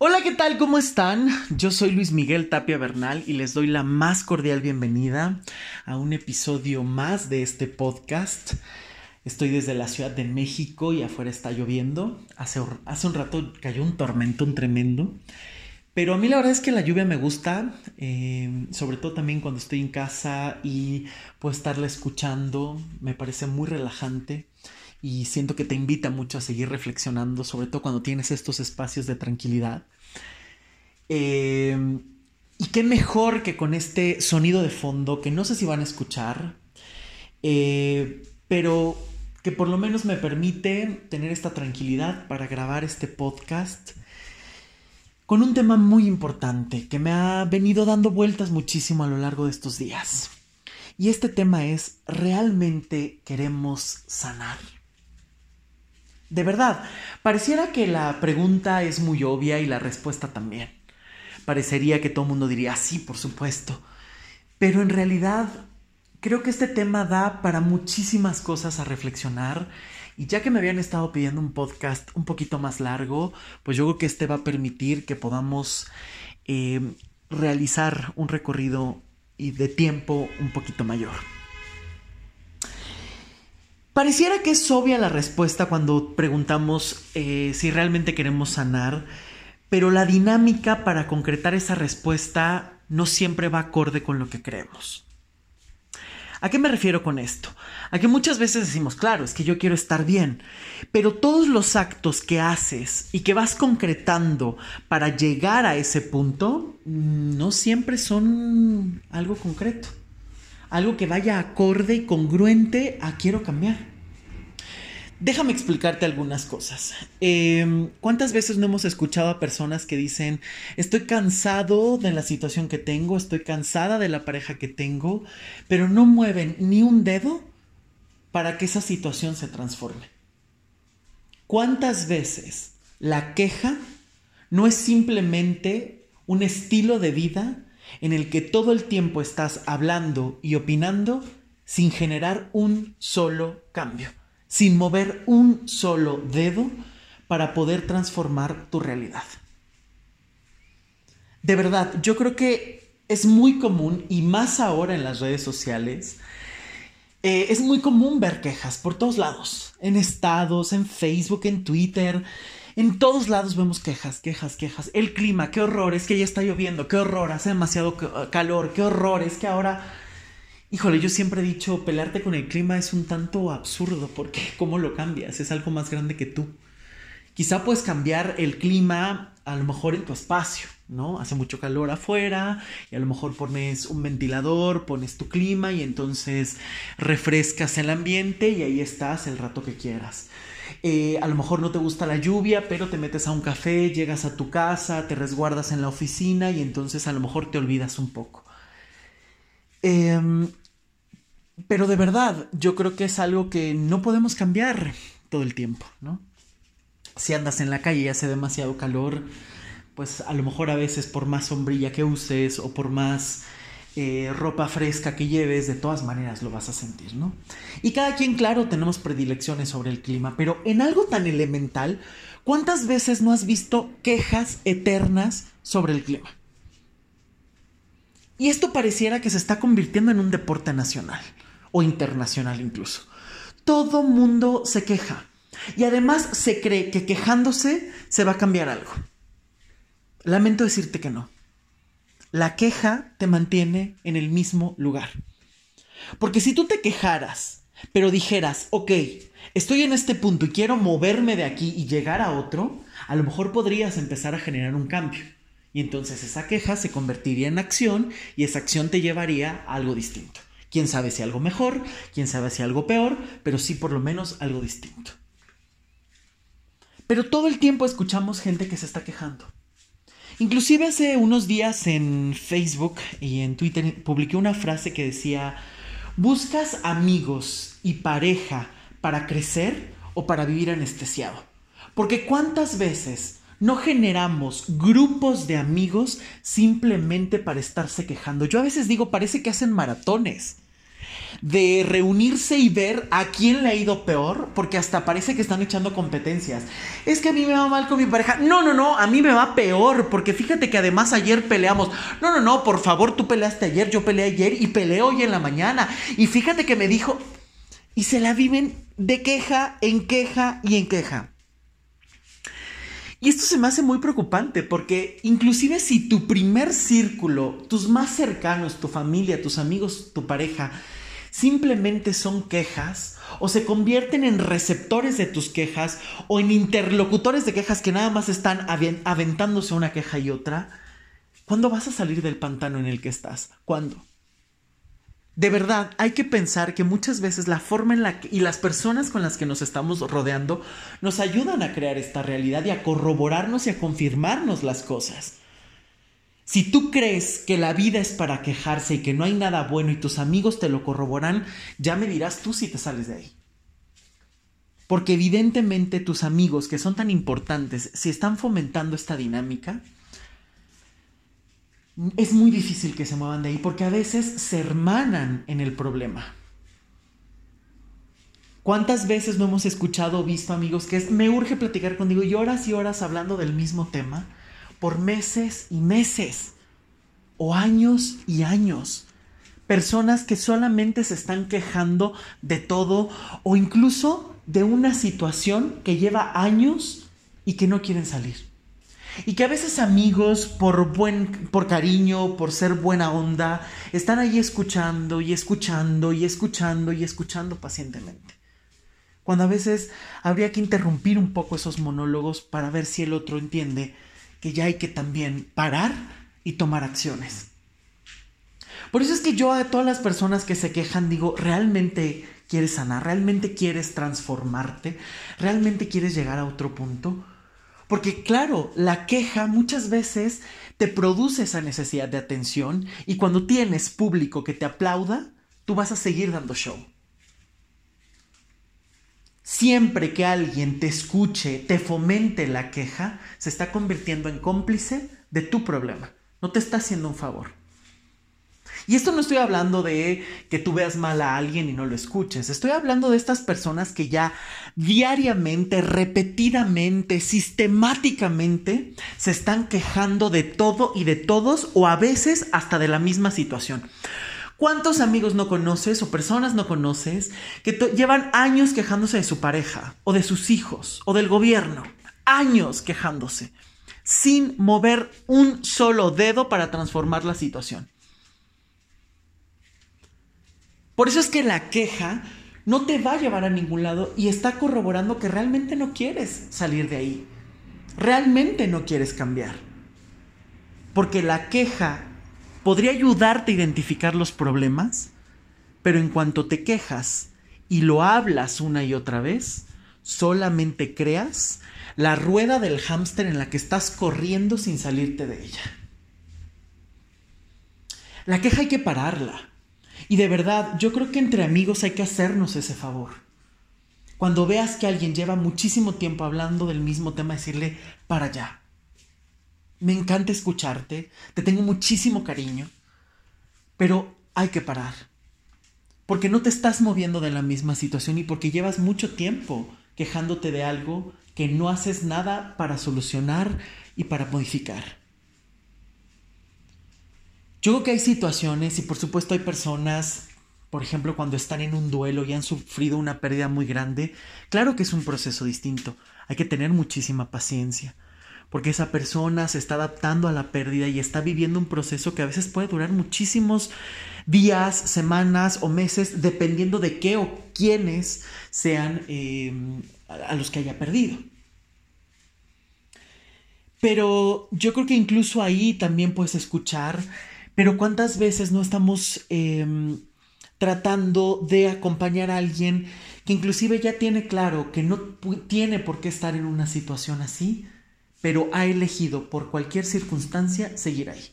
Hola, ¿qué tal? ¿Cómo están? Yo soy Luis Miguel Tapia Bernal y les doy la más cordial bienvenida a un episodio más de este podcast. Estoy desde la Ciudad de México y afuera está lloviendo. Hace, un rato cayó un tormentón tremendo. Pero a mí la verdad es que la lluvia me gusta, eh, sobre todo también cuando estoy en casa y puedo estarla escuchando, me parece muy relajante y siento que te invita mucho a seguir reflexionando, sobre todo cuando tienes estos espacios de tranquilidad. Em, y qué mejor que con este sonido de fondo que no sé si van a escuchar, eh, pero que por lo menos me permite tener esta tranquilidad para grabar este podcast con un tema muy importante que me ha venido dando vueltas muchísimo a lo largo de estos días. Y este tema es, ¿realmente queremos sanar? De verdad, pareciera que la pregunta es muy obvia y la respuesta también. Parecería que todo el mundo diría, sí, por supuesto. Pero en realidad, creo que este tema da para muchísimas cosas a reflexionar. Y ya que me habían estado pidiendo un podcast un poquito más largo, pues yo creo que este va a permitir que podamos eh, realizar un recorrido y de tiempo un poquito mayor. Pareciera que es obvia la respuesta cuando preguntamos eh, si realmente queremos sanar, pero la dinámica para concretar esa respuesta no siempre va acorde con lo que creemos. ¿A qué me refiero con esto? A que muchas veces decimos, claro, es que yo quiero estar bien, pero todos los actos que haces y que vas concretando para llegar a ese punto no siempre son algo concreto algo que vaya acorde y congruente a quiero cambiar. Déjame explicarte algunas cosas. Em, ¿Cuántas veces no hemos escuchado a personas que dicen, estoy cansado de la situación que tengo, estoy cansada de la pareja que tengo, pero no mueven ni un dedo para que esa situación se transforme? ¿Cuántas veces la queja no es simplemente un estilo de vida en el que todo el tiempo estás hablando y opinando sin generar un solo cambio, sin mover un solo dedo para poder transformar tu realidad. De verdad, yo creo que es muy común, y más ahora en las redes sociales, eh, es muy común ver quejas por todos lados, en estados, en Facebook, en Twitter, en todos lados vemos quejas, quejas, quejas. El clima, qué horror, es que ya está lloviendo, qué horror, hace demasiado eh, calor, qué horror, es que ahora... Híjole, yo siempre he dicho, pelearte con el clima es un tanto absurdo, porque ¿cómo lo cambias? Es algo más grande que tú. Quizá puedes cambiar el clima a lo mejor en tu espacio, ¿no? Hace mucho calor afuera y a lo mejor pones un ventilador, pones tu clima y entonces refrescas el ambiente y ahí estás el rato que quieras. Eh, a lo mejor no te gusta la lluvia, pero te metes a un café, llegas a tu casa, te resguardas en la oficina y entonces a lo mejor te olvidas un poco. Em, pero de verdad, yo creo que es algo que no podemos cambiar todo el tiempo, ¿no? Si andas en la calle y hace demasiado calor, pues a lo mejor a veces por más sombrilla que uses o por más eh, ropa fresca que lleves, de todas maneras lo vas a sentir, ¿no? Y cada quien, claro, tenemos predilecciones sobre el clima, pero en algo tan elemental, ¿cuántas veces no has visto quejas eternas sobre el clima? Y esto pareciera que se está convirtiendo en un deporte nacional o internacional incluso. Todo mundo se queja y además se cree que quejándose se va a cambiar algo. Lamento decirte que no la queja te mantiene en el mismo lugar. Porque si tú te quejaras, pero dijeras, ok, estoy en este punto y quiero moverme de aquí y llegar a otro, a lo mejor podrías empezar a generar un cambio. Y entonces esa queja se convertiría en acción y esa acción te llevaría a algo distinto. Quién sabe si algo mejor, quién sabe si algo peor, pero sí por lo menos algo distinto. Pero todo el tiempo escuchamos gente que se está quejando. Inclusive hace unos días en Facebook y en Twitter publiqué una frase que decía, ¿buscas amigos y pareja para crecer o para vivir anestesiado? Porque cuántas veces no generamos grupos de amigos simplemente para estarse quejando. Yo a veces digo, parece que hacen maratones. De reunirse y ver a quién le ha ido peor, porque hasta parece que están echando competencias. Es que a mí me va mal con mi pareja. No, no, no, a mí me va peor, porque fíjate que además ayer peleamos. No, no, no, por favor, tú peleaste ayer, yo peleé ayer y peleé hoy en la mañana. Y fíjate que me dijo, y se la viven de queja en queja y en queja. Y esto se me hace muy preocupante porque inclusive si tu primer círculo, tus más cercanos, tu familia, tus amigos, tu pareja, simplemente son quejas o se convierten en receptores de tus quejas o en interlocutores de quejas que nada más están aventándose una queja y otra, ¿cuándo vas a salir del pantano en el que estás? ¿Cuándo? de verdad hay que pensar que muchas veces la forma en la que y las personas con las que nos estamos rodeando nos ayudan a crear esta realidad y a corroborarnos y a confirmarnos las cosas. Si tú crees que la vida es para quejarse y que no hay nada bueno y tus amigos te lo corroboran, ya me dirás tú si te sales de ahí. Porque evidentemente tus amigos que son tan importantes, si están fomentando esta dinámica, es muy difícil que se muevan de ahí porque a veces se hermanan en el problema. ¿Cuántas veces no hemos escuchado o visto amigos que es, me urge platicar contigo y horas y horas hablando del mismo tema por meses y meses o años y años? Personas que solamente se están quejando de todo o incluso de una situación que lleva años y que no quieren salir. Y que a veces amigos, por buen, por cariño, por ser buena onda, están ahí escuchando y escuchando y escuchando y escuchando pacientemente. Cuando a veces habría que interrumpir un poco esos monólogos para ver si el otro entiende que ya hay que también parar y tomar acciones. Por eso es que yo a todas las personas que se quejan digo, ¿realmente quieres sanar? ¿Realmente quieres transformarte? ¿Realmente quieres llegar a otro punto? Porque claro, la queja muchas veces te produce esa necesidad de atención y cuando tienes público que te aplauda, tú vas a seguir dando show. Siempre que alguien te escuche, te fomente la queja, se está convirtiendo en cómplice de tu problema. No te está haciendo un favor. Y esto no estoy hablando de que tú veas mal a alguien y no lo escuches. Estoy hablando de estas personas que ya diariamente, repetidamente, sistemáticamente se están quejando de todo y de todos o a veces hasta de la misma situación. ¿Cuántos amigos no conoces o personas no conoces que llevan años quejándose de su pareja o de sus hijos o del gobierno? Años quejándose sin mover un solo dedo para transformar la situación. Por eso es que la queja no te va a llevar a ningún lado y está corroborando que realmente no quieres salir de ahí. Realmente no quieres cambiar. Porque la queja podría ayudarte a identificar los problemas, pero en cuanto te quejas y lo hablas una y otra vez, solamente creas la rueda del hámster en la que estás corriendo sin salirte de ella. La queja hay que pararla. Y de verdad, yo creo que entre amigos hay que hacernos ese favor. Cuando veas que alguien lleva muchísimo tiempo hablando del mismo tema, decirle, para allá. Me encanta escucharte, te tengo muchísimo cariño, pero hay que parar. Porque no te estás moviendo de la misma situación y porque llevas mucho tiempo quejándote de algo que no haces nada para solucionar y para modificar. Yo creo que hay situaciones y por supuesto hay personas, por ejemplo, cuando están en un duelo y han sufrido una pérdida muy grande, claro que es un proceso distinto. Hay que tener muchísima paciencia, porque esa persona se está adaptando a la pérdida y está viviendo un proceso que a veces puede durar muchísimos días, semanas o meses, dependiendo de qué o quiénes sean eh, a los que haya perdido. Pero yo creo que incluso ahí también puedes escuchar pero ¿cuántas veces no estamos em, tratando de acompañar a alguien que inclusive ya tiene claro que no tiene por qué estar en una situación así, pero ha elegido por cualquier circunstancia seguir ahí?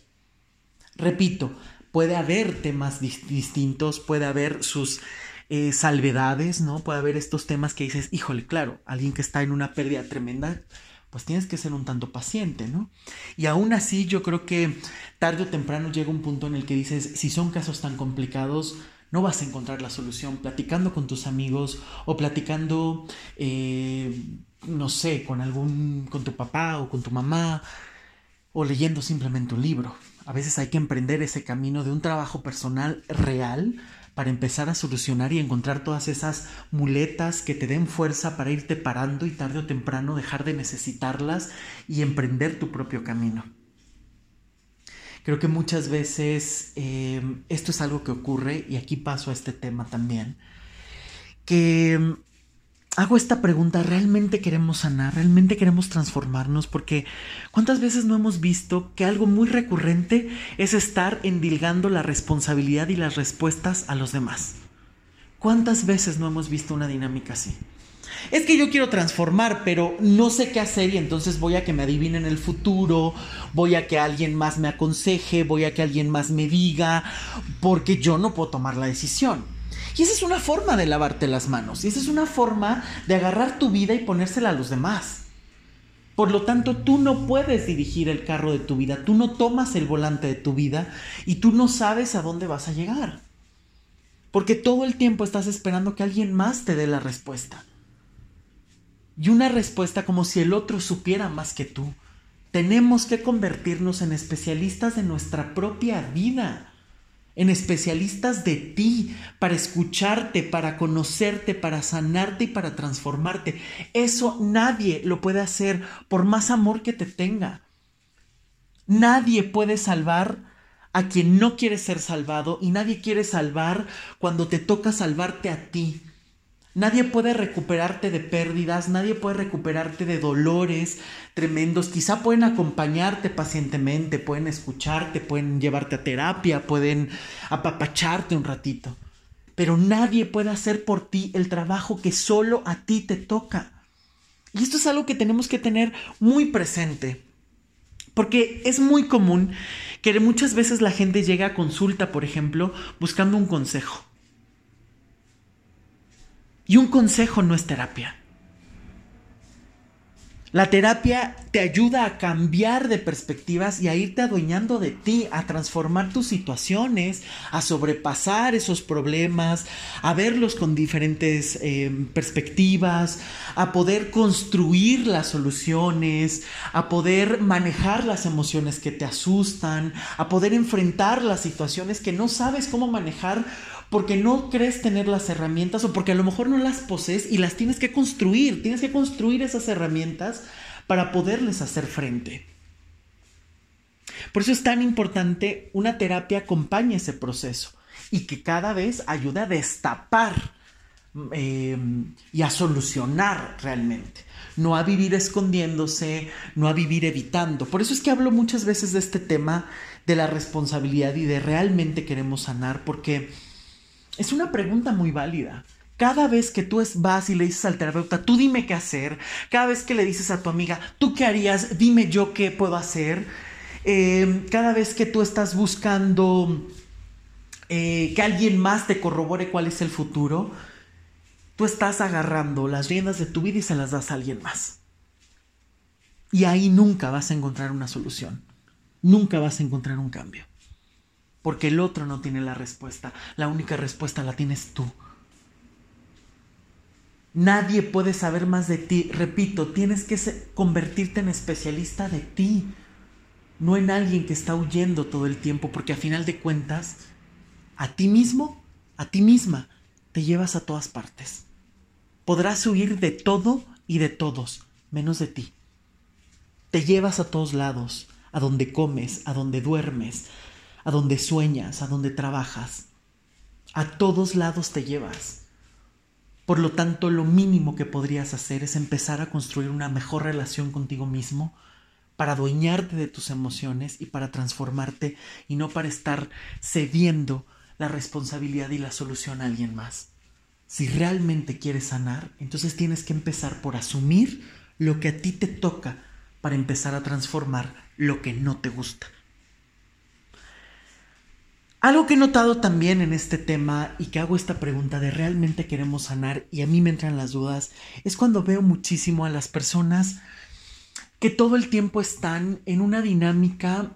Repito, puede haber temas distintos, puede haber sus eh, salvedades, ¿no? Puede haber estos temas que dices, híjole, claro, alguien que está en una pérdida tremenda, pues tienes que ser un tanto paciente, ¿no? Y aún así yo creo que tarde o temprano llega un punto en el que dices, si son casos tan complicados, no vas a encontrar la solución platicando con tus amigos o platicando, eh, no sé, con algún, con tu papá o con tu mamá o leyendo simplemente un libro. A veces hay que emprender ese camino de un trabajo personal real para empezar a solucionar y encontrar todas esas muletas que te den fuerza para irte parando y tarde o temprano dejar de necesitarlas y emprender tu propio camino. Creo que muchas veces eh, esto es algo que ocurre, y aquí paso a este tema también, que hago esta pregunta, ¿realmente queremos sanar? ¿Realmente queremos transformarnos? Porque ¿cuántas veces no hemos visto que algo muy recurrente es estar endilgando la responsabilidad y las respuestas a los demás? ¿Cuántas veces no hemos visto una dinámica así? Es que yo quiero transformar, pero no sé qué hacer y entonces voy a que me adivinen el futuro, voy a que alguien más me aconseje, voy a que alguien más me diga, porque yo no puedo tomar la decisión. Y esa es una forma de lavarte las manos. Y esa es una forma de agarrar tu vida y ponérsela a los demás. Por lo tanto, tú no puedes dirigir el carro de tu vida, tú no tomas el volante de tu vida y tú no sabes a dónde vas a llegar. Porque todo el tiempo estás esperando que alguien más te dé la respuesta. Y una respuesta como si el otro supiera más que tú. Tenemos que convertirnos en especialistas de nuestra propia vida en especialistas de ti, para escucharte, para conocerte, para sanarte y para transformarte. Eso nadie lo puede hacer por más amor que te tenga. Nadie puede salvar a quien no quiere ser salvado y nadie quiere salvar cuando te toca salvarte a ti. Nadie puede recuperarte de pérdidas, nadie puede recuperarte de dolores tremendos. Quizá pueden acompañarte pacientemente, pueden escucharte, pueden llevarte a terapia, pueden apapacharte un ratito. Pero nadie puede hacer por ti el trabajo que solo a ti te toca. Y esto es algo que tenemos que tener muy presente. Porque es muy común que muchas veces la gente llega a consulta, por ejemplo, buscando un consejo. Y un consejo no es terapia. La terapia te ayuda a cambiar de perspectivas y a irte adueñando de ti, a transformar tus situaciones, a sobrepasar esos problemas, a verlos con diferentes eh, perspectivas, a poder construir las soluciones, a poder manejar las emociones que te asustan, a poder enfrentar las situaciones que no sabes cómo manejar porque no crees tener las herramientas o porque a lo mejor no las posees y las tienes que construir, tienes que construir esas herramientas para poderles hacer frente. Por eso es tan importante una terapia acompañe ese proceso y que cada vez ayude a destapar eh, y a solucionar realmente. No a vivir escondiéndose, no a vivir evitando. Por eso es que hablo muchas veces de este tema de la responsabilidad y de realmente queremos sanar, porque es una pregunta muy válida. Cada vez que tú vas y le dices al terapeuta, tú dime qué hacer. Cada vez que le dices a tu amiga, tú qué harías, dime yo qué puedo hacer. Em, cada vez que tú estás buscando eh, que alguien más te corrobore cuál es el futuro, tú estás agarrando las riendas de tu vida y se las das a alguien más. Y ahí nunca vas a encontrar una solución. Nunca vas a encontrar un cambio porque el otro no tiene la respuesta. La única respuesta la tienes tú. Nadie puede saber más de ti. Repito, tienes que convertirte en especialista de ti, no en alguien que está huyendo todo el tiempo, porque a final de cuentas, a ti mismo, a ti misma, te llevas a todas partes. Podrás huir de todo y de todos, menos de ti. Te llevas a todos lados, a donde comes, a donde duermes, a donde sueñas, a donde trabajas. A todos lados te llevas. Por lo tanto, lo mínimo que podrías hacer es empezar a construir una mejor relación contigo mismo para adueñarte de tus emociones y para transformarte y no para estar cediendo la responsabilidad y la solución a alguien más. Si realmente quieres sanar, entonces tienes que empezar por asumir lo que a ti te toca para empezar a transformar lo que no te gusta. Algo que he notado también en este tema y que hago esta pregunta de realmente queremos sanar y a mí me entran las dudas es cuando veo muchísimo a las personas que todo el tiempo están en una dinámica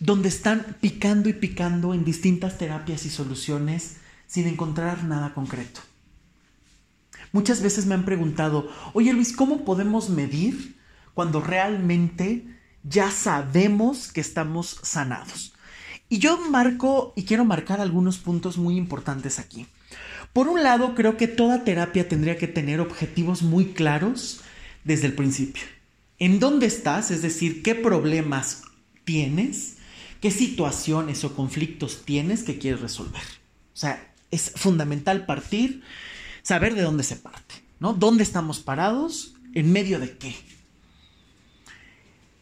donde están picando y picando en distintas terapias y soluciones sin encontrar nada concreto. Muchas veces me han preguntado, oye Luis, ¿cómo podemos medir cuando realmente ya sabemos que estamos sanados? Y yo marco y quiero marcar algunos puntos muy importantes aquí. Por un lado, creo que toda terapia tendría que tener objetivos muy claros desde el principio. ¿En dónde estás? Es decir, ¿qué problemas tienes? ¿Qué situaciones o conflictos tienes que quieres resolver? O sea, es fundamental partir, saber de dónde se parte, ¿no? ¿Dónde estamos parados? ¿En medio de qué?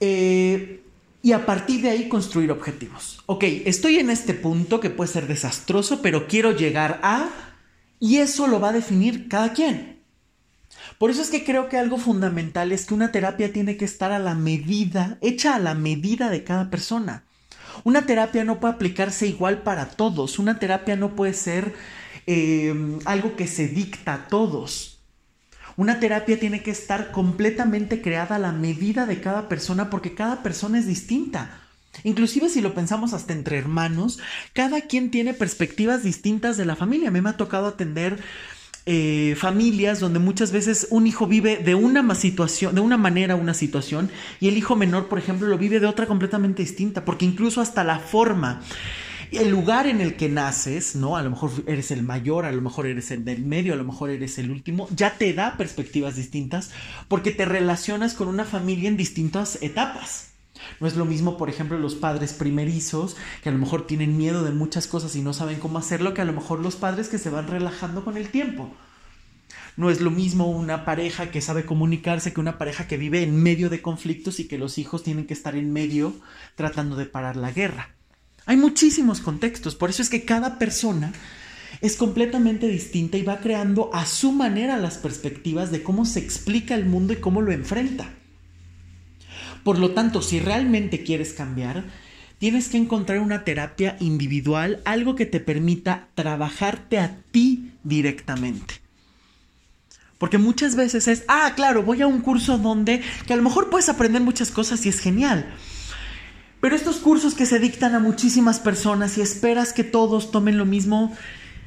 Eh, y a partir de ahí construir objetivos. Ok, estoy en este punto que puede ser desastroso, pero quiero llegar a... Y eso lo va a definir cada quien. Por eso es que creo que algo fundamental es que una terapia tiene que estar a la medida, hecha a la medida de cada persona. Una terapia no puede aplicarse igual para todos. Una terapia no puede ser eh, algo que se dicta a todos. Una terapia tiene que estar completamente creada a la medida de cada persona porque cada persona es distinta. Inclusive si lo pensamos hasta entre hermanos, cada quien tiene perspectivas distintas de la familia. A mí me ha tocado atender eh, familias donde muchas veces un hijo vive de una situación, de una manera una situación, y el hijo menor, por ejemplo, lo vive de otra completamente distinta, porque incluso hasta la forma el lugar en el que naces, ¿no? A lo mejor eres el mayor, a lo mejor eres el del medio, a lo mejor eres el último, ya te da perspectivas distintas porque te relacionas con una familia en distintas etapas. No es lo mismo, por ejemplo, los padres primerizos, que a lo mejor tienen miedo de muchas cosas y no saben cómo hacerlo, que a lo mejor los padres que se van relajando con el tiempo. No es lo mismo una pareja que sabe comunicarse que una pareja que vive en medio de conflictos y que los hijos tienen que estar en medio tratando de parar la guerra. Hay muchísimos contextos, por eso es que cada persona es completamente distinta y va creando a su manera las perspectivas de cómo se explica el mundo y cómo lo enfrenta. Por lo tanto, si realmente quieres cambiar, tienes que encontrar una terapia individual, algo que te permita trabajarte a ti directamente. Porque muchas veces es, ah, claro, voy a un curso donde, que a lo mejor puedes aprender muchas cosas y es genial, pero estos cursos que se dictan a muchísimas personas y esperas que todos tomen lo mismo,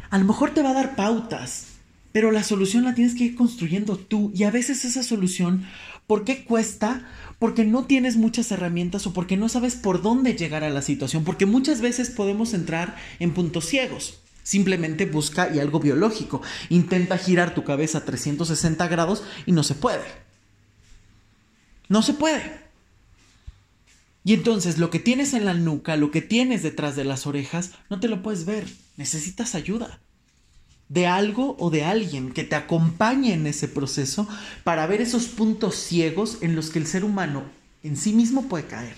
a lo mejor te va a dar pautas, pero la solución la tienes que ir construyendo tú. Y a veces esa solución, ¿por qué cuesta? Porque no tienes muchas herramientas o porque no sabes por dónde llegar a la situación, porque muchas veces podemos entrar en puntos ciegos. Simplemente busca y algo biológico. Intenta girar tu cabeza a 360 grados y no se puede. No se puede. Y entonces lo que tienes en la nuca, lo que tienes detrás de las orejas, no te lo puedes ver. Necesitas ayuda de algo o de alguien que te acompañe en ese proceso para ver esos puntos ciegos en los que el ser humano en sí mismo puede caer.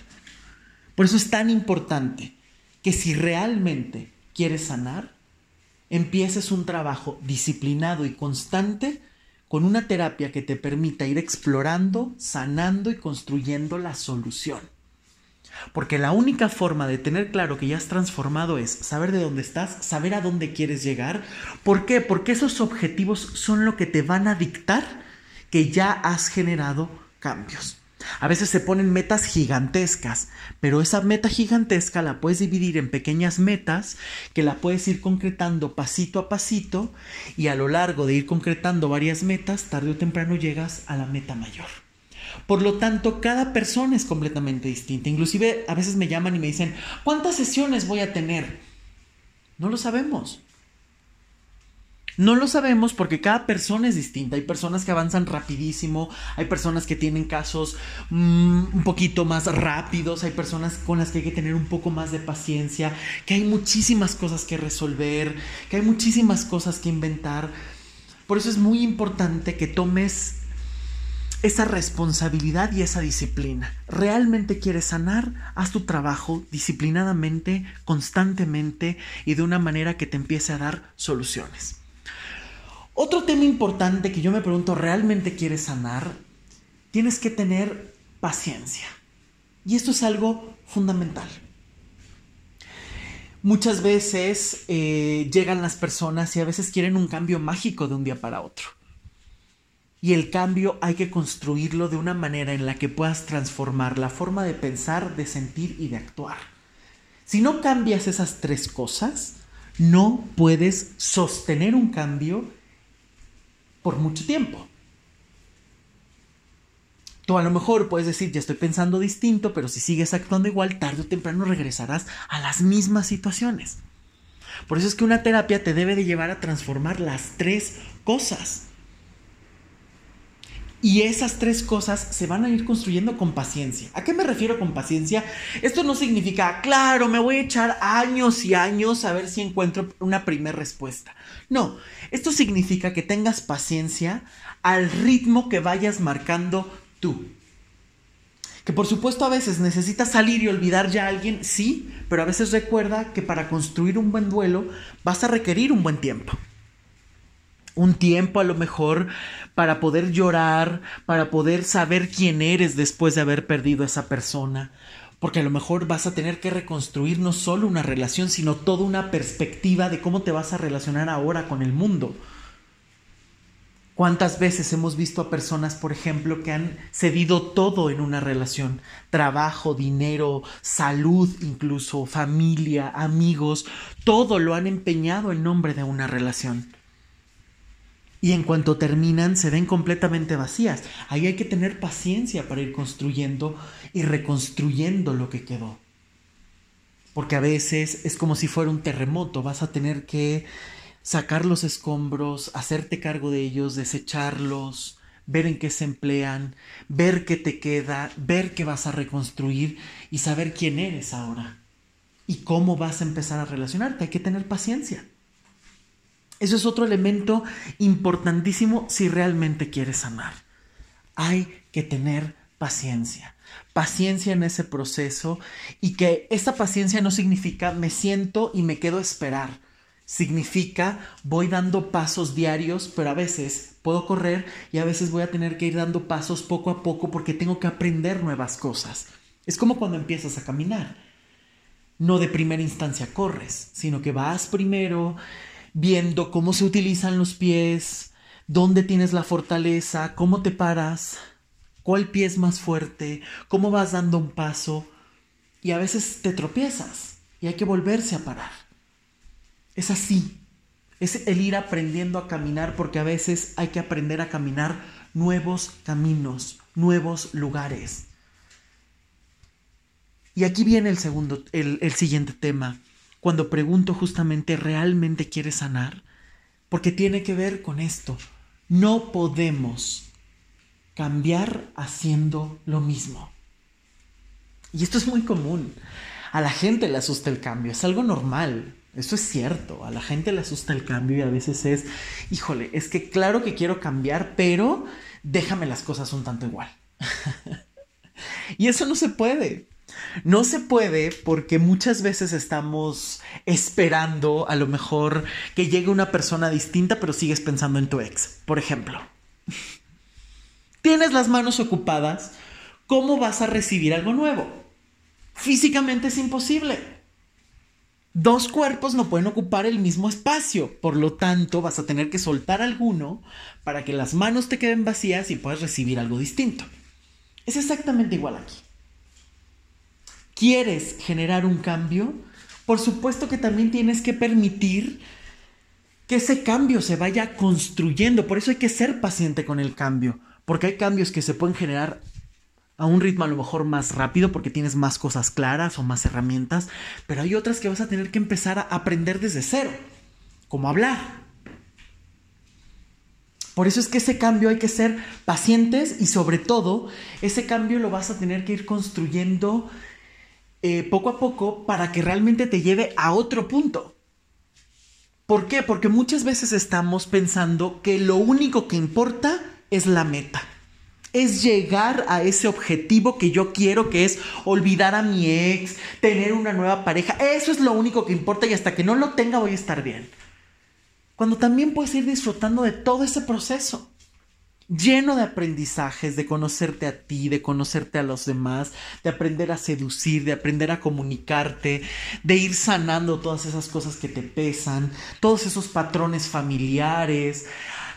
Por eso es tan importante que si realmente quieres sanar, empieces un trabajo disciplinado y constante con una terapia que te permita ir explorando, sanando y construyendo la solución. Porque la única forma de tener claro que ya has transformado es saber de dónde estás, saber a dónde quieres llegar. ¿Por qué? Porque esos objetivos son lo que te van a dictar que ya has generado cambios. A veces se ponen metas gigantescas, pero esa meta gigantesca la puedes dividir en pequeñas metas que la puedes ir concretando pasito a pasito y a lo largo de ir concretando varias metas, tarde o temprano llegas a la meta mayor. Por lo tanto, cada persona es completamente distinta. Inclusive a veces me llaman y me dicen, ¿cuántas sesiones voy a tener? No lo sabemos. No lo sabemos porque cada persona es distinta. Hay personas que avanzan rapidísimo, hay personas que tienen casos mm, un poquito más rápidos, hay personas con las que hay que tener un poco más de paciencia, que hay muchísimas cosas que resolver, que hay muchísimas cosas que inventar. Por eso es muy importante que tomes esa responsabilidad y esa disciplina. ¿Realmente quieres sanar? Haz tu trabajo disciplinadamente, constantemente y de una manera que te empiece a dar soluciones. Otro tema importante que yo me pregunto, ¿realmente quieres sanar? Tienes que tener paciencia. Y esto es algo fundamental. Muchas veces eh, llegan las personas y a veces quieren un cambio mágico de un día para otro. Y el cambio hay que construirlo de una manera en la que puedas transformar la forma de pensar, de sentir y de actuar. Si no cambias esas tres cosas, no puedes sostener un cambio por mucho tiempo. Tú a lo mejor puedes decir, ya estoy pensando distinto, pero si sigues actuando igual, tarde o temprano regresarás a las mismas situaciones. Por eso es que una terapia te debe de llevar a transformar las tres cosas. Y esas tres cosas se van a ir construyendo con paciencia. ¿A qué me refiero con paciencia? Esto no significa, claro, me voy a echar años y años a ver si encuentro una primera respuesta. No, esto significa que tengas paciencia al ritmo que vayas marcando tú. Que por supuesto a veces necesitas salir y olvidar ya a alguien, sí, pero a veces recuerda que para construir un buen duelo vas a requerir un buen tiempo. Un tiempo a lo mejor para poder llorar, para poder saber quién eres después de haber perdido a esa persona. Porque a lo mejor vas a tener que reconstruir no solo una relación, sino toda una perspectiva de cómo te vas a relacionar ahora con el mundo. ¿Cuántas veces hemos visto a personas, por ejemplo, que han cedido todo en una relación? Trabajo, dinero, salud incluso, familia, amigos, todo lo han empeñado en nombre de una relación. Y en cuanto terminan, se ven completamente vacías. Ahí hay que tener paciencia para ir construyendo y reconstruyendo lo que quedó. Porque a veces es como si fuera un terremoto, vas a tener que sacar los escombros, hacerte cargo de ellos, desecharlos, ver en qué se emplean, ver qué te queda, ver qué vas a reconstruir y saber quién eres ahora y cómo vas a empezar a relacionarte. Hay que tener paciencia. Eso es otro elemento importantísimo si realmente quieres sanar. Hay que tener paciencia. Paciencia en ese proceso y que esta paciencia no significa me siento y me quedo a esperar significa voy dando pasos diarios, pero a veces puedo correr y a veces voy a tener que ir dando pasos poco a poco porque tengo que aprender nuevas cosas. Es como cuando empiezas a caminar. No de primera instancia corres, sino que vas primero viendo cómo se utilizan los pies, dónde tienes la fortaleza, cómo te paras, cuál pie es más fuerte, cómo vas dando un paso y a veces te tropiezas y hay que volverse a parar. Es así. Es el ir aprendiendo a caminar porque a veces hay que aprender a caminar nuevos caminos, nuevos lugares. Y aquí viene el segundo, el, el siguiente tema. Cuando pregunto justamente, ¿realmente quieres sanar? Porque tiene que ver con esto. No podemos cambiar haciendo lo mismo. Y esto es muy común. A la gente le asusta el cambio, es algo normal. Eso es cierto, a la gente le asusta el cambio y a veces es, híjole, es que claro que quiero cambiar, pero déjame las cosas un tanto igual. y eso no se puede. No se puede porque muchas veces estamos esperando a lo mejor que llegue una persona distinta, pero sigues pensando en tu ex, por ejemplo. Tienes las manos ocupadas, ¿cómo vas a recibir algo nuevo? Físicamente es imposible. Dos cuerpos no pueden ocupar el mismo espacio, por lo tanto vas a tener que soltar alguno para que las manos te queden vacías y puedas recibir algo distinto. Es exactamente igual aquí. ¿Quieres generar un cambio? Por supuesto que también tienes que permitir que ese cambio se vaya construyendo. Por eso hay que ser paciente con el cambio, porque hay cambios que se pueden generar a un ritmo a lo mejor más rápido porque tienes más cosas claras o más herramientas, pero hay otras que vas a tener que empezar a aprender desde cero, como hablar. Por eso es que ese cambio hay que ser pacientes y sobre todo ese cambio lo vas a tener que ir construyendo eh, poco a poco para que realmente te lleve a otro punto. ¿Por qué? Porque muchas veces estamos pensando que lo único que importa es la meta es llegar a ese objetivo que yo quiero, que es olvidar a mi ex, tener una nueva pareja. Eso es lo único que importa y hasta que no lo tenga voy a estar bien. Cuando también puedes ir disfrutando de todo ese proceso, lleno de aprendizajes, de conocerte a ti, de conocerte a los demás, de aprender a seducir, de aprender a comunicarte, de ir sanando todas esas cosas que te pesan, todos esos patrones familiares,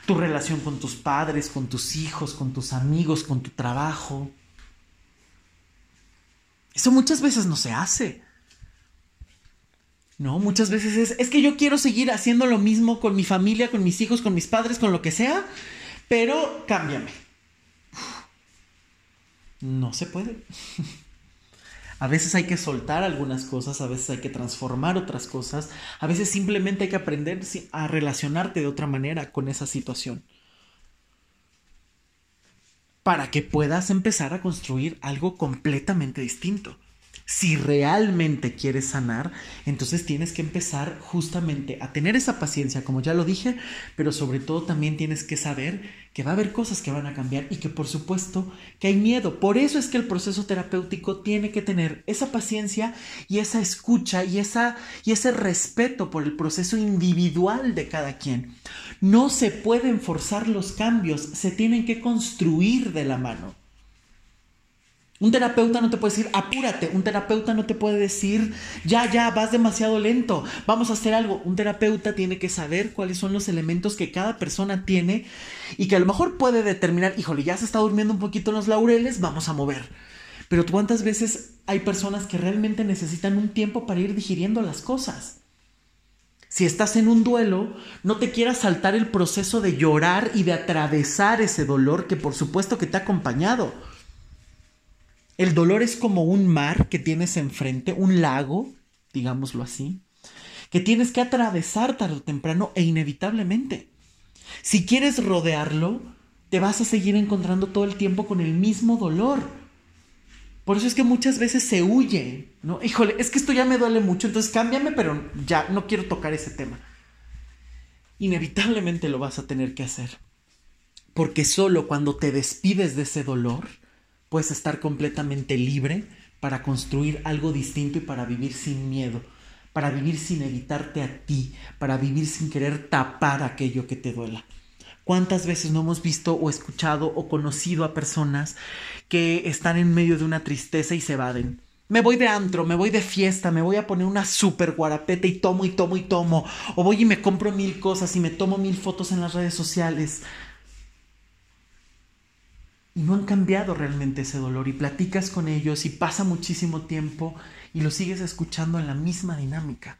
tu relación con tus padres, con tus hijos, con tus amigos, con tu trabajo. Eso muchas veces no se hace. ¿no? Muchas veces es, es que yo quiero seguir haciendo lo mismo con mi familia, con mis hijos, con mis padres, con lo que sea, pero cámbiame. No se puede. A veces hay que soltar algunas cosas, a veces hay que transformar otras cosas, a veces simplemente hay que aprender a relacionarte de otra manera con esa situación. Para que puedas empezar a construir algo completamente distinto si realmente quieres sanar, entonces tienes que empezar justamente a tener esa paciencia, como ya lo dije, pero sobre todo también tienes que saber que va a haber cosas que van a cambiar y que por supuesto que hay miedo. Por eso es que el proceso terapéutico tiene que tener esa paciencia y esa escucha y, esa, y ese respeto por el proceso individual de cada quien. No se pueden forzar los cambios, se tienen que construir de la mano. Un terapeuta no te puede decir, apúrate. Un terapeuta no te puede decir, ya, ya, vas demasiado lento, vamos a hacer algo. Un terapeuta tiene que saber cuáles son los elementos que cada persona tiene y que a lo mejor puede determinar, híjole, ya se está durmiendo un poquito en los laureles, vamos a mover. Pero cuántas veces hay personas que realmente necesitan un tiempo para ir digiriendo las cosas. Si estás en un duelo, no te quieras saltar el proceso de llorar y de atravesar ese dolor que por supuesto que te ha acompañado el dolor es como un mar que tienes enfrente, un lago, digámoslo así, que tienes que atravesar tarde o temprano e inevitablemente. Si quieres rodearlo, te vas a seguir encontrando todo el tiempo con el mismo dolor. Por eso es que muchas veces se huye, ¿no? Híjole, es que esto ya me duele mucho, entonces cámbiame, pero ya no quiero tocar ese tema. Inevitablemente lo vas a tener que hacer. Porque solo cuando te despides de ese dolor, puedes estar completamente libre para construir algo distinto y para vivir sin miedo, para vivir sin evitarte a ti, para vivir sin querer tapar aquello que te duela. ¿Cuántas veces no hemos visto o escuchado o conocido a personas que están en medio de una tristeza y se evaden? Me voy de antro, me voy de fiesta, me voy a poner una super guarapeta y tomo y tomo y tomo. O voy y me compro mil cosas y me tomo mil fotos en las redes sociales y no han cambiado realmente ese dolor y platicas con ellos y pasa muchísimo tiempo y lo sigues escuchando en la misma dinámica.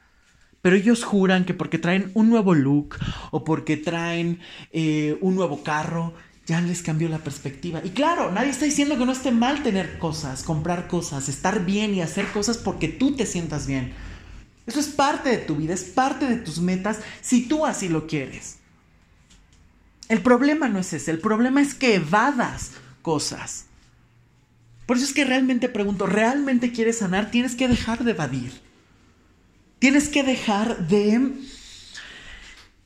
Pero ellos juran que porque traen un nuevo look o porque traen eh, un nuevo carro, ya les cambió la perspectiva. Y claro, nadie está diciendo que no esté mal tener cosas, comprar cosas, estar bien y hacer cosas porque tú te sientas bien. Eso es parte de tu vida, es parte de tus metas si tú así lo quieres. El problema no es ese, el problema es que evadas cosas. Por eso es que realmente pregunto, ¿realmente quieres sanar? Tienes que dejar de evadir. Tienes que dejar de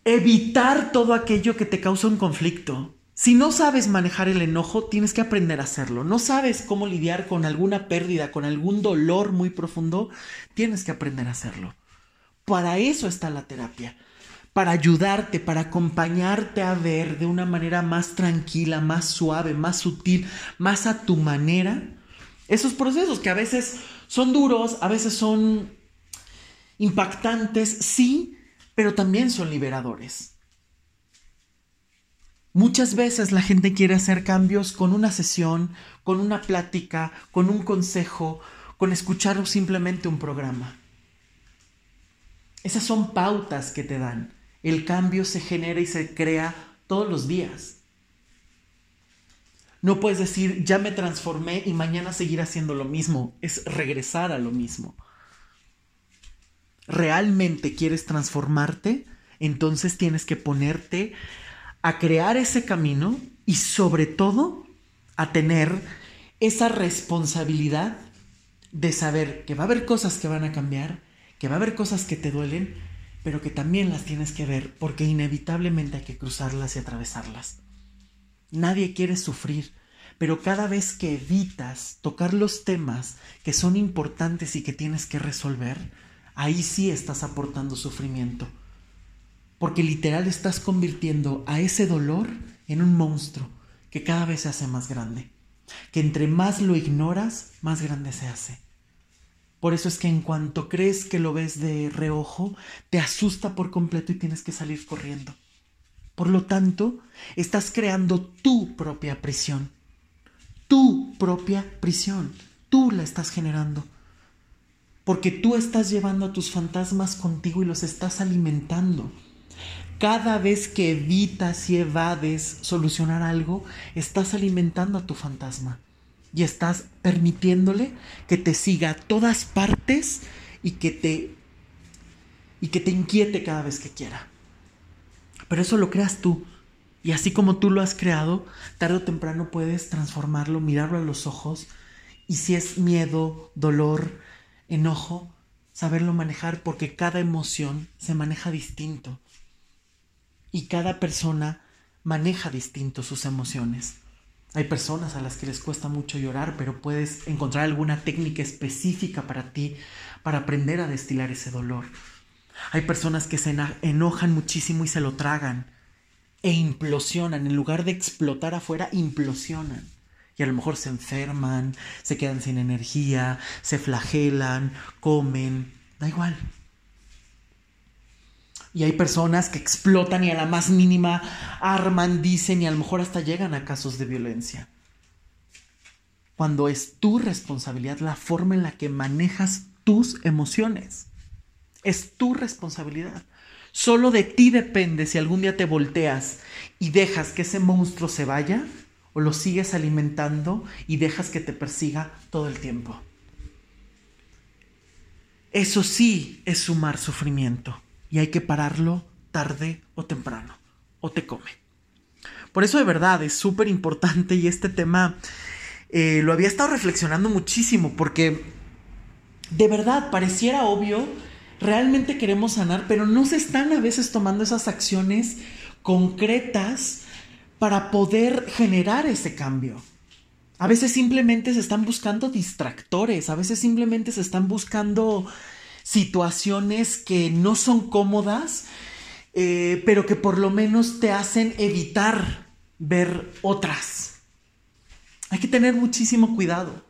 evitar todo aquello que te causa un conflicto. Si no sabes manejar el enojo, tienes que aprender a hacerlo. No sabes cómo lidiar con alguna pérdida, con algún dolor muy profundo, tienes que aprender a hacerlo. Para eso está la terapia para ayudarte, para acompañarte a ver de una manera más tranquila, más suave, más sutil, más a tu manera, esos procesos que a veces son duros, a veces son impactantes, sí, pero también son liberadores. Muchas veces la gente quiere hacer cambios con una sesión, con una plática, con un consejo, con escuchar simplemente un programa. Esas son pautas que te dan. El cambio se genera y se crea todos los días. No puedes decir, ya me transformé y mañana seguir haciendo lo mismo. Es regresar a lo mismo. ¿Realmente quieres transformarte? Entonces tienes que ponerte a crear ese camino y sobre todo a tener esa responsabilidad de saber que va a haber cosas que van a cambiar, que va a haber cosas que te duelen, pero que también las tienes que ver porque inevitablemente hay que cruzarlas y atravesarlas. Nadie quiere sufrir, pero cada vez que evitas tocar los temas que son importantes y que tienes que resolver, ahí sí estás aportando sufrimiento. Porque literal estás convirtiendo a ese dolor en un monstruo que cada vez se hace más grande. Que entre más lo ignoras, más grande se hace. Por eso es que en cuanto crees que lo ves de reojo, te asusta por completo y tienes que salir corriendo. Por lo tanto, estás creando tu propia prisión. Tu propia prisión. Tú la estás generando. porque tú estás llevando a tus fantasmas contigo y los estás alimentando. Cada vez que evitas y evades solucionar algo, estás alimentando a tu fantasma y estás permitiéndole que te siga a todas partes y que te y que te inquiete cada vez que quiera. Pero eso lo creas tú. Y así como tú lo has creado, tarde o temprano puedes transformarlo, mirarlo a los ojos y si es miedo, dolor, enojo, saberlo manejar porque cada emoción se maneja distinto y cada persona maneja distinto sus emociones. Hay personas a las que les cuesta mucho llorar, pero puedes encontrar alguna técnica específica para ti para aprender a destilar ese dolor. Hay personas que se enojan muchísimo y se lo tragan e implosionan. En lugar de explotar afuera, implosionan. Y a lo mejor se enferman, se quedan sin energía, se flagelan, comen, da igual. Y hay personas que explotan y a la más mínima arman, dicen y a lo mejor hasta llegan a casos de violencia. Cuando es tu responsabilidad la forma en la que manejas tus emociones. Es tu responsabilidad. Solo de ti depende si algún día te volteas y dejas que ese monstruo se vaya o lo sigues alimentando y dejas que te persiga todo el tiempo. Eso sí es sumar sufrimiento y hay que pararlo tarde o temprano o te come. Por eso de verdad es súper importante y este tema eh, lo había estado reflexionando muchísimo porque de verdad pareciera obvio, realmente queremos sanar, pero no se están a veces tomando esas acciones concretas para poder generar ese cambio. A veces simplemente se están buscando distractores, a veces simplemente se están buscando situaciones que no son cómodas, eh, pero que por lo menos te hacen evitar ver otras. Hay que tener muchísimo cuidado,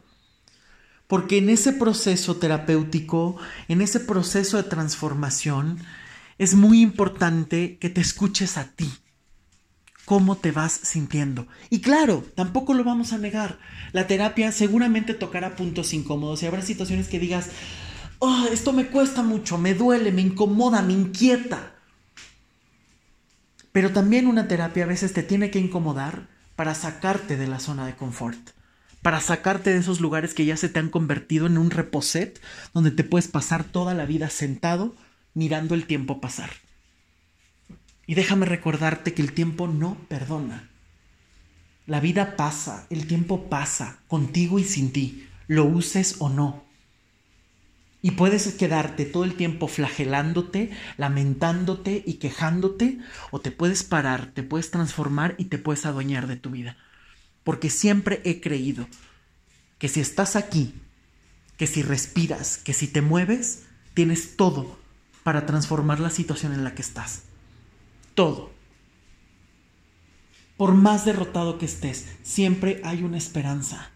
porque en ese proceso terapéutico, en ese proceso de transformación, es muy importante que te escuches a ti cómo te vas sintiendo. Y claro, tampoco lo vamos a negar. La terapia seguramente tocará puntos incómodos y habrá situaciones que digas, oh, esto me cuesta mucho, me duele, me incomoda, me inquieta. Pero también una terapia a veces te tiene que incomodar para sacarte de la zona de confort, para sacarte de esos lugares que ya se te han convertido en un reposet donde te puedes pasar toda la vida sentado mirando el tiempo pasar. Y déjame recordarte que el tiempo no perdona. La vida pasa, el tiempo pasa, contigo y sin ti, lo uses o no. Y puedes quedarte todo el tiempo flagelándote, lamentándote y quejándote, o te puedes parar, te puedes transformar y te puedes adueñar de tu vida. Porque siempre he creído que si estás aquí, que si respiras, que si te mueves, tienes todo para transformar la situación en la que estás todo. Por más derrotado que estés, siempre hay una esperanza,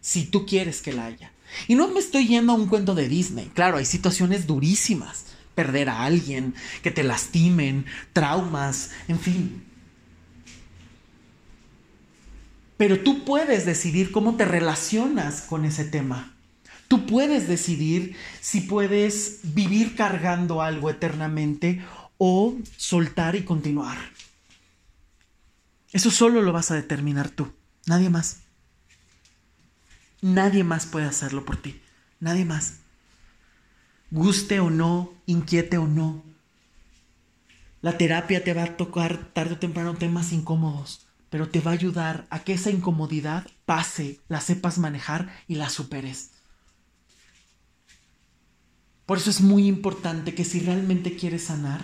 si tú quieres que la haya. Y no me estoy yendo a un cuento de Disney, claro, hay situaciones durísimas, perder a alguien, que te lastimen, traumas, en fin. Pero tú puedes decidir cómo te relacionas con ese tema. Tú puedes decidir si puedes vivir cargando algo eternamente o soltar y continuar. Eso solo lo vas a determinar tú, nadie más. Nadie más puede hacerlo por ti, nadie más. Guste o no, inquiete o no. La terapia te va a tocar tarde o temprano temas incómodos, pero te va a ayudar a que esa incomodidad pase, la sepas manejar y la superes. Por eso es muy importante que si realmente quieres sanar,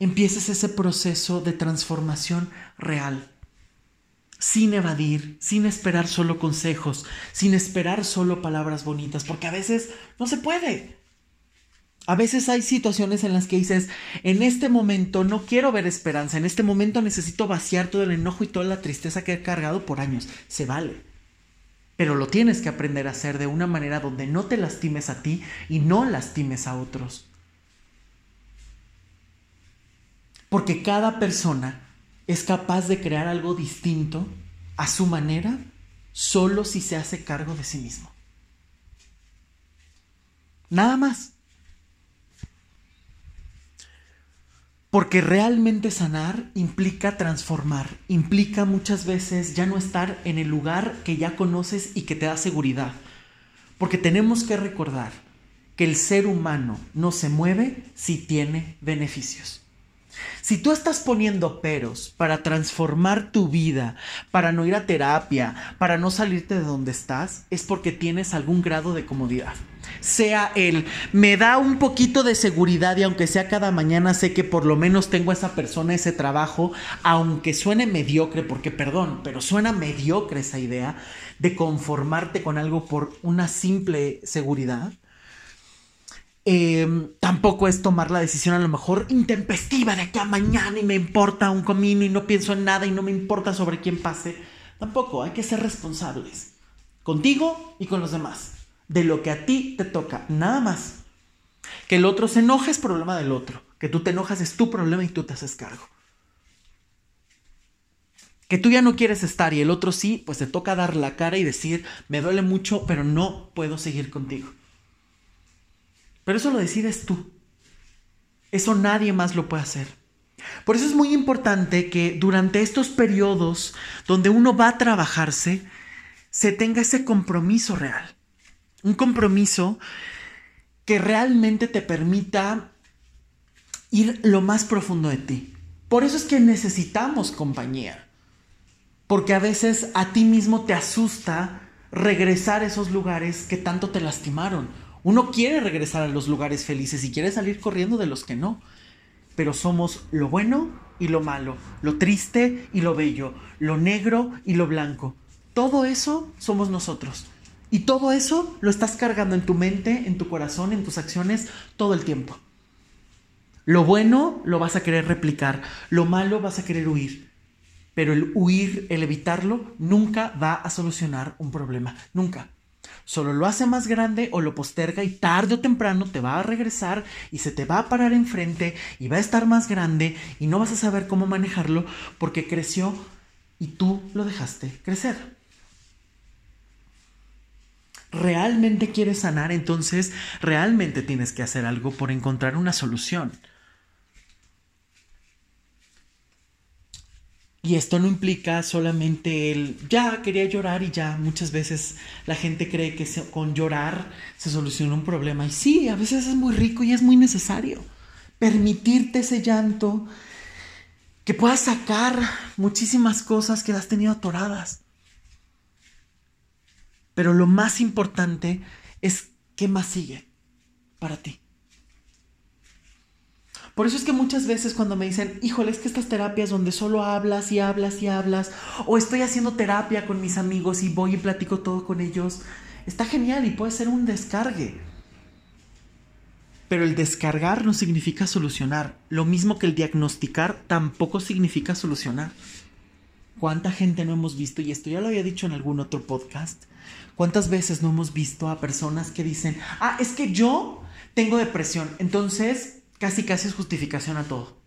empieces ese proceso de transformación real, sin evadir, sin esperar solo consejos, sin esperar solo palabras bonitas, porque a veces no se puede. A veces hay situaciones en las que dices, en este momento no quiero ver esperanza, en este momento necesito vaciar todo el enojo y toda la tristeza que he cargado por años. Se vale. Pero lo tienes que aprender a hacer de una manera donde no te lastimes a ti y no lastimes a otros. Porque cada persona es capaz de crear algo distinto a su manera solo si se hace cargo de sí mismo. Nada más. Porque realmente sanar implica transformar, implica muchas veces ya no estar en el lugar que ya conoces y que te da seguridad. Porque tenemos que recordar que el ser humano no se mueve si tiene beneficios. Si tú estás poniendo peros para transformar tu vida, para no ir a terapia, para no salirte de donde estás, es porque tienes algún grado de comodidad. Sea el, me da un poquito de seguridad y aunque sea cada mañana sé que por lo menos tengo esa persona, ese trabajo, aunque suene mediocre, porque perdón, pero suena mediocre esa idea de conformarte con algo por una simple seguridad Em, tampoco es tomar la decisión a lo mejor intempestiva de que a mañana y me importa un comino y no pienso en nada y no me importa sobre quién pase. Tampoco, hay que ser responsables. Contigo y con los demás. De lo que a ti te toca, nada más. Que el otro se enoje es problema del otro. Que tú te enojas es tu problema y tú te haces cargo. Que tú ya no quieres estar y el otro sí, pues te toca dar la cara y decir, me duele mucho, pero no puedo seguir contigo. Pero eso lo decides tú. Eso nadie más lo puede hacer. Por eso es muy importante que durante estos periodos donde uno va a trabajarse, se tenga ese compromiso real. Un compromiso que realmente te permita ir lo más profundo de ti. Por eso es que necesitamos compañía. Porque a veces a ti mismo te asusta regresar a esos lugares que tanto te lastimaron uno quiere regresar a los lugares felices y quiere salir corriendo de los que no. Pero somos lo bueno y lo malo, lo triste y lo bello, lo negro y lo blanco. Todo eso somos nosotros. Y todo eso lo estás cargando en tu mente, en tu corazón, en tus acciones todo el tiempo. Lo bueno lo vas a querer replicar, lo malo vas a querer huir. Pero el huir, el evitarlo, nunca va a solucionar un problema. Nunca solo lo hace más grande o lo posterga y tarde o temprano te va a regresar y se te va a parar enfrente y va a estar más grande y no vas a saber cómo manejarlo porque creció y tú lo dejaste crecer. ¿Realmente quieres sanar? Entonces realmente tienes que hacer algo por encontrar una solución. Y esto no implica solamente el, ya quería llorar y ya. Muchas veces la gente cree que con llorar se soluciona un problema. Y sí, a veces es muy rico y es muy necesario. Permitirte ese llanto, que puedas sacar muchísimas cosas que has tenido atoradas. Pero lo más importante es qué más sigue para ti. Por eso es que muchas veces cuando me dicen, híjole, es que estas terapias donde solo hablas y hablas y hablas, o estoy haciendo terapia con mis amigos y voy y platico todo con ellos, está genial y puede ser un descargue. Pero el descargar no significa solucionar. Lo mismo que el diagnosticar tampoco significa solucionar. ¿Cuánta gente no hemos visto? Y esto ya lo había dicho en algún otro podcast. ¿Cuántas veces no hemos visto a personas que dicen, ah, es que yo tengo depresión, entonces Casi, casi es justificación a todo.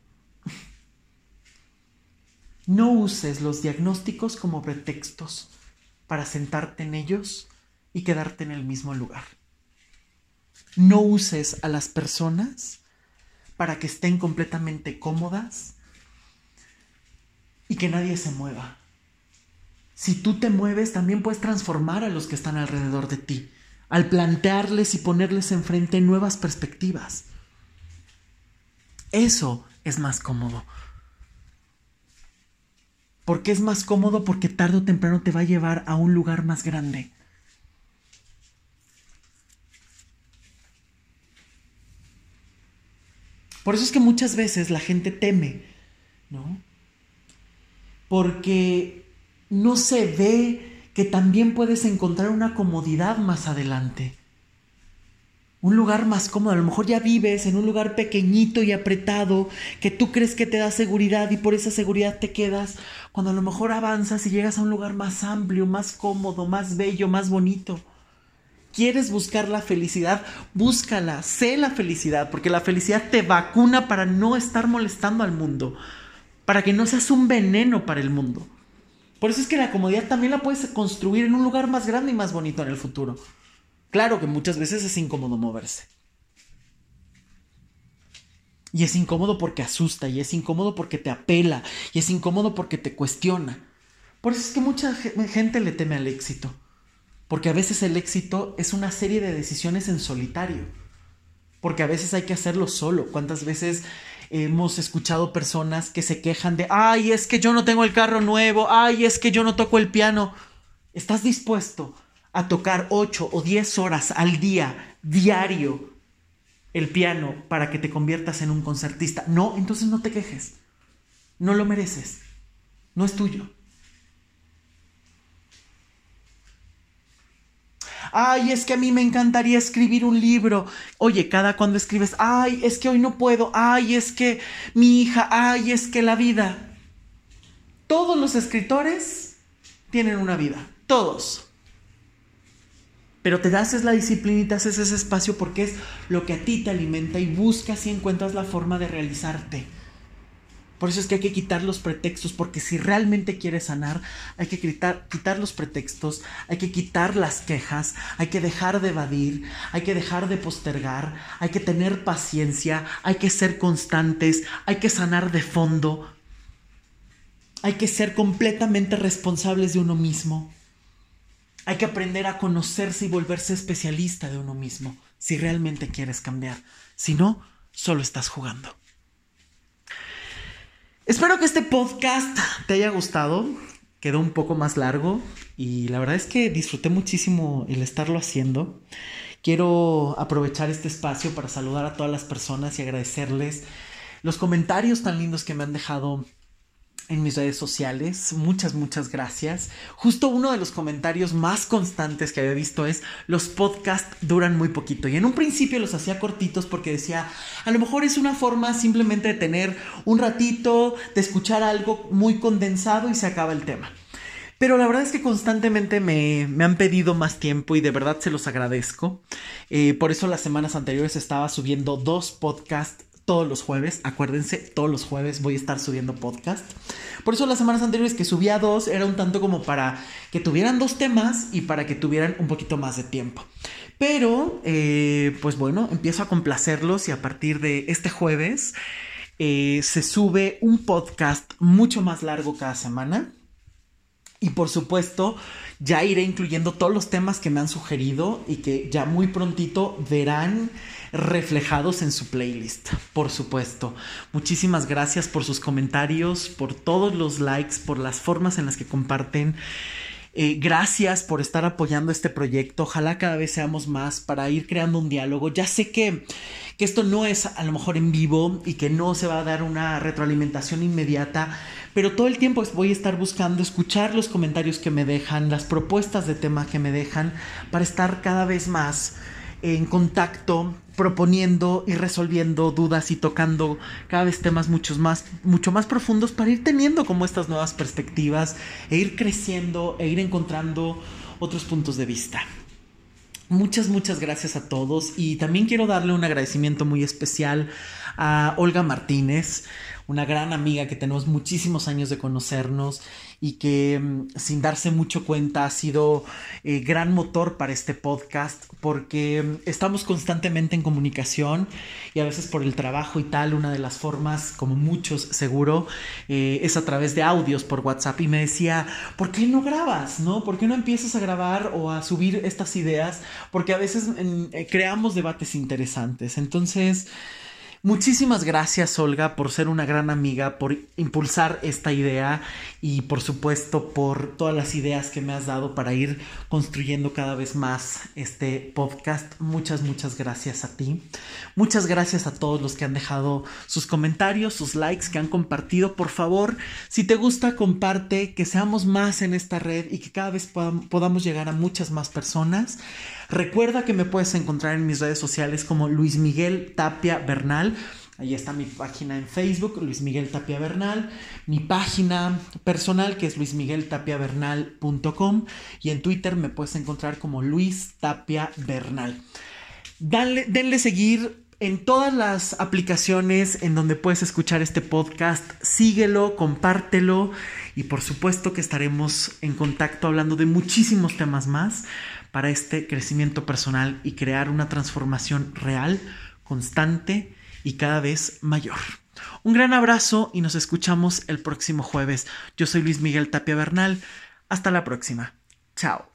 No uses los diagnósticos como pretextos para sentarte en ellos y quedarte en el mismo lugar. No uses a las personas para que estén completamente cómodas y que nadie se mueva. Si tú te mueves, también puedes transformar a los que están alrededor de ti, al plantearles y ponerles enfrente nuevas perspectivas. Eso es más cómodo. ¿Por qué es más cómodo? Porque tarde o temprano te va a llevar a un lugar más grande. Por eso es que muchas veces la gente teme, ¿no? Porque no se ve que también puedes encontrar una comodidad más adelante un lugar más cómodo. A lo mejor ya vives en un lugar pequeñito y apretado que tú crees que te da seguridad y por esa seguridad te quedas. Cuando a lo mejor avanzas y llegas a un lugar más amplio, más cómodo, más bello, más bonito. ¿Quieres buscar la felicidad? Búscala, sé la felicidad, porque la felicidad te vacuna para no estar molestando al mundo, para que no seas un veneno para el mundo. Por eso es que la comodidad también la puedes construir en un lugar más grande y más bonito en el futuro. Claro que muchas veces es incómodo moverse. Y es incómodo porque asusta, y es incómodo porque te apela, y es incómodo porque te cuestiona. Por eso es que mucha gente le teme al éxito. Porque a veces el éxito es una serie de decisiones en solitario. Porque a veces hay que hacerlo solo. ¿Cuántas veces hemos escuchado personas que se quejan de, ay, es que yo no tengo el carro nuevo, ay, es que yo no toco el piano? ¿Estás dispuesto a tocar 8 o 10 horas al día, diario, el piano para que te conviertas en un concertista. No, entonces no te quejes. No lo mereces. No es tuyo. Ay, es que a mí me encantaría escribir un libro. Oye, cada cuando escribes, ay, es que hoy no puedo. Ay, es que mi hija, ay, es que la vida. Todos los escritores tienen una vida. Todos. Pero te das la disciplina y te haces ese espacio porque es lo que a ti te alimenta y buscas y encuentras la forma de realizarte. Por eso es que hay que quitar los pretextos, porque si realmente quieres sanar, hay que quitar, quitar, los pretextos, hay que quitar las quejas, hay que dejar de evadir, hay que dejar de postergar, hay que tener paciencia, hay que ser constantes, hay que sanar de fondo, hay que ser completamente responsables de uno mismo. Hay que aprender a conocerse y volverse especialista de uno mismo si realmente quieres cambiar. Si no, solo estás jugando. Espero que este podcast te haya gustado. Quedó un poco más largo y la verdad es que disfruté muchísimo el estarlo haciendo. Quiero aprovechar este espacio para saludar a todas las personas y agradecerles los comentarios tan lindos que me han dejado en mis redes sociales. Muchas, muchas gracias. Justo uno de los comentarios más constantes que había visto es los podcasts duran muy poquito. Y en un principio los hacía cortitos porque decía, a lo mejor es una forma simplemente de tener un ratito, de escuchar algo muy condensado y se acaba el tema. Pero la verdad es que constantemente me, han pedido más tiempo y de verdad se los agradezco. Eh, por eso las semanas anteriores estaba subiendo dos podcasts todos los jueves. Acuérdense, todos los jueves voy a estar subiendo podcast. Por eso las semanas anteriores que subía dos era un tanto como para que tuvieran dos temas y para que tuvieran un poquito más de tiempo. Pero, eh, pues bueno, empiezo a complacerlos y a partir de este jueves eh, se sube un podcast mucho más largo cada semana. Y por supuesto, ya iré incluyendo todos los temas que me han sugerido y que ya muy prontito verán reflejados en su playlist, por supuesto. Muchísimas gracias por sus comentarios, por todos los likes, por las formas en las que comparten. Eh, gracias por estar apoyando este proyecto. Ojalá cada vez seamos más para ir creando un diálogo. Ya sé que, que esto no es a lo mejor en vivo y que no se va a dar una retroalimentación inmediata, pero todo el tiempo voy a estar buscando escuchar los comentarios que me dejan, las propuestas de tema que me dejan, para estar cada vez más en contacto proponiendo y resolviendo dudas y tocando cada vez temas muchos más, mucho más profundos para ir teniendo como estas nuevas perspectivas e ir creciendo e ir encontrando otros puntos de vista. Muchas, muchas gracias a todos y también quiero darle un agradecimiento muy especial a Olga Martínez, una gran amiga que tenemos muchísimos años de conocernos y que mm, sin darse mucho cuenta ha sido eh, gran motor para este podcast porque mm, estamos constantemente en comunicación y a veces por el trabajo y tal, una de las formas, como muchos seguro, eh, es a través de audios por WhatsApp y me decía, ¿por qué no grabas? ¿No? ¿Por qué no empiezas a grabar o a subir estas ideas? Porque a veces mm, eh, creamos debates interesantes. Entonces, Muchísimas gracias Olga por ser una gran amiga, por impulsar esta idea y por supuesto por todas las ideas que me has dado para ir construyendo cada vez más este podcast. Muchas, muchas gracias a ti. Muchas gracias a todos los que han dejado sus comentarios, sus likes, que han compartido. Por favor, si te gusta, comparte, que seamos más en esta red y que cada vez podamos llegar a muchas más personas. Recuerda que me puedes encontrar en mis redes sociales como Luis Miguel Tapia Bernal. Ahí está mi página en Facebook, Luis Miguel Tapia Bernal, mi página personal que es luismigueltapiabernal.com y en Twitter me puedes encontrar como Luis Tapia Bernal. Dale, denle seguir en todas las aplicaciones en donde puedes escuchar este podcast. Síguelo, compártelo y por supuesto que estaremos en contacto hablando de muchísimos temas más para este crecimiento personal y crear una transformación real, constante y cada vez mayor. Un gran abrazo y nos escuchamos el próximo jueves. Yo soy Luis Miguel Tapia Bernal. Hasta la próxima. Chao.